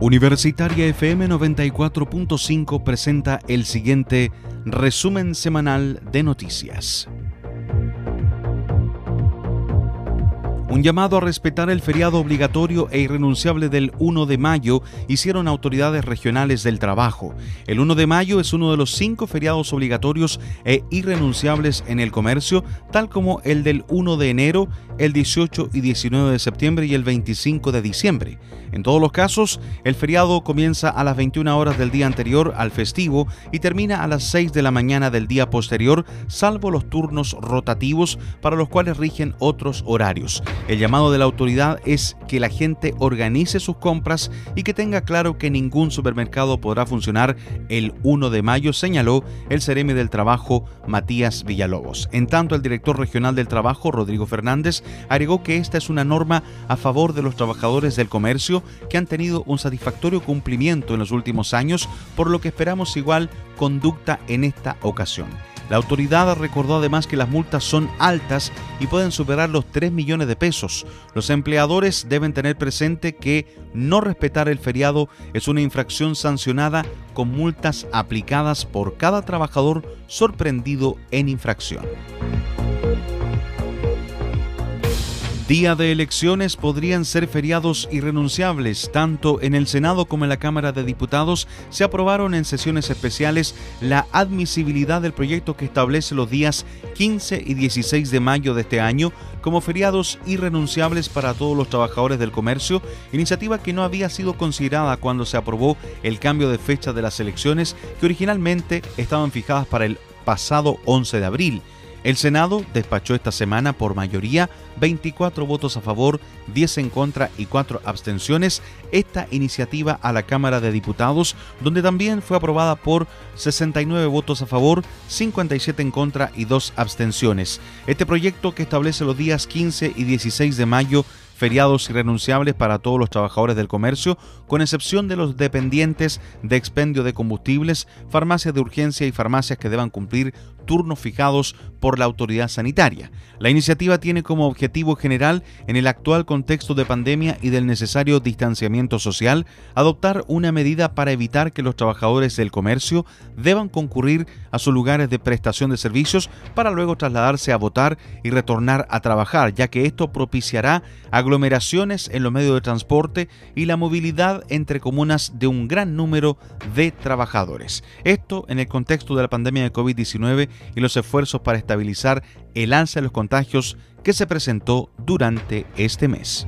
Universitaria FM 94.5 presenta el siguiente resumen semanal de noticias. Un llamado a respetar el feriado obligatorio e irrenunciable del 1 de mayo hicieron autoridades regionales del trabajo. El 1 de mayo es uno de los cinco feriados obligatorios e irrenunciables en el comercio, tal como el del 1 de enero, el 18 y 19 de septiembre y el 25 de diciembre. En todos los casos, el feriado comienza a las 21 horas del día anterior al festivo y termina a las 6 de la mañana del día posterior, salvo los turnos rotativos para los cuales rigen otros horarios. El llamado de la autoridad es que la gente organice sus compras y que tenga claro que ningún supermercado podrá funcionar el 1 de mayo, señaló el Cereme del Trabajo Matías Villalobos. En tanto, el director regional del Trabajo, Rodrigo Fernández, agregó que esta es una norma a favor de los trabajadores del comercio que han tenido un satisfactorio cumplimiento en los últimos años, por lo que esperamos igual conducta en esta ocasión. La autoridad recordó además que las multas son altas y pueden superar los 3 millones de pesos. Los empleadores deben tener presente que no respetar el feriado es una infracción sancionada con multas aplicadas por cada trabajador sorprendido en infracción. Día de elecciones podrían ser feriados irrenunciables. Tanto en el Senado como en la Cámara de Diputados se aprobaron en sesiones especiales la admisibilidad del proyecto que establece los días 15 y 16 de mayo de este año como feriados irrenunciables para todos los trabajadores del comercio, iniciativa que no había sido considerada cuando se aprobó el cambio de fecha de las elecciones que originalmente estaban fijadas para el pasado 11 de abril. El Senado despachó esta semana por mayoría 24 votos a favor, 10 en contra y 4 abstenciones esta iniciativa a la Cámara de Diputados, donde también fue aprobada por 69 votos a favor, 57 en contra y 2 abstenciones. Este proyecto que establece los días 15 y 16 de mayo feriados irrenunciables para todos los trabajadores del comercio, con excepción de los dependientes de expendio de combustibles, farmacias de urgencia y farmacias que deban cumplir turnos fijados por la autoridad sanitaria. La iniciativa tiene como objetivo general, en el actual contexto de pandemia y del necesario distanciamiento social, adoptar una medida para evitar que los trabajadores del comercio deban concurrir a sus lugares de prestación de servicios para luego trasladarse a votar y retornar a trabajar, ya que esto propiciará aglomeraciones en los medios de transporte y la movilidad entre comunas de un gran número de trabajadores. Esto en el contexto de la pandemia de COVID-19 y los esfuerzos para estabilizar el alza de los contagios que se presentó durante este mes.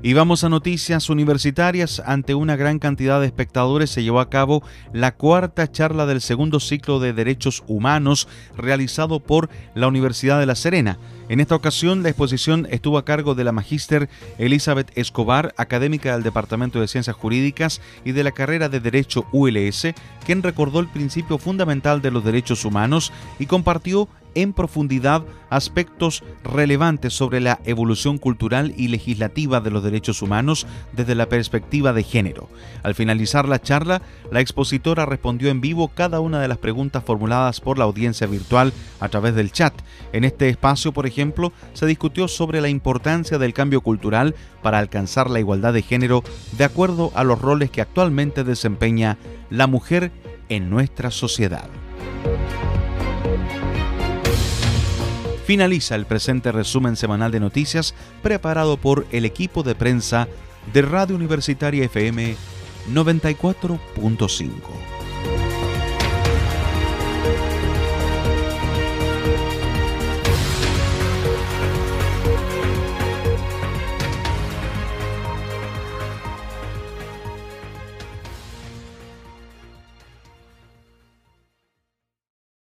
Y vamos a noticias universitarias. Ante una gran cantidad de espectadores se llevó a cabo la cuarta charla del segundo ciclo de Derechos Humanos realizado por la Universidad de La Serena. En esta ocasión, la exposición estuvo a cargo de la magíster Elizabeth Escobar, académica del Departamento de Ciencias Jurídicas y de la carrera de Derecho ULS, quien recordó el principio fundamental de los derechos humanos y compartió en profundidad aspectos relevantes sobre la evolución cultural y legislativa de los derechos humanos desde la perspectiva de género. Al finalizar la charla, la expositora respondió en vivo cada una de las preguntas formuladas por la audiencia virtual a través del chat. En este espacio, por ejemplo, se discutió sobre la importancia del cambio cultural para alcanzar la igualdad de género de acuerdo a los roles que actualmente desempeña la mujer en nuestra sociedad. Finaliza el presente resumen semanal de noticias preparado por el equipo de prensa de Radio Universitaria FM 94.5.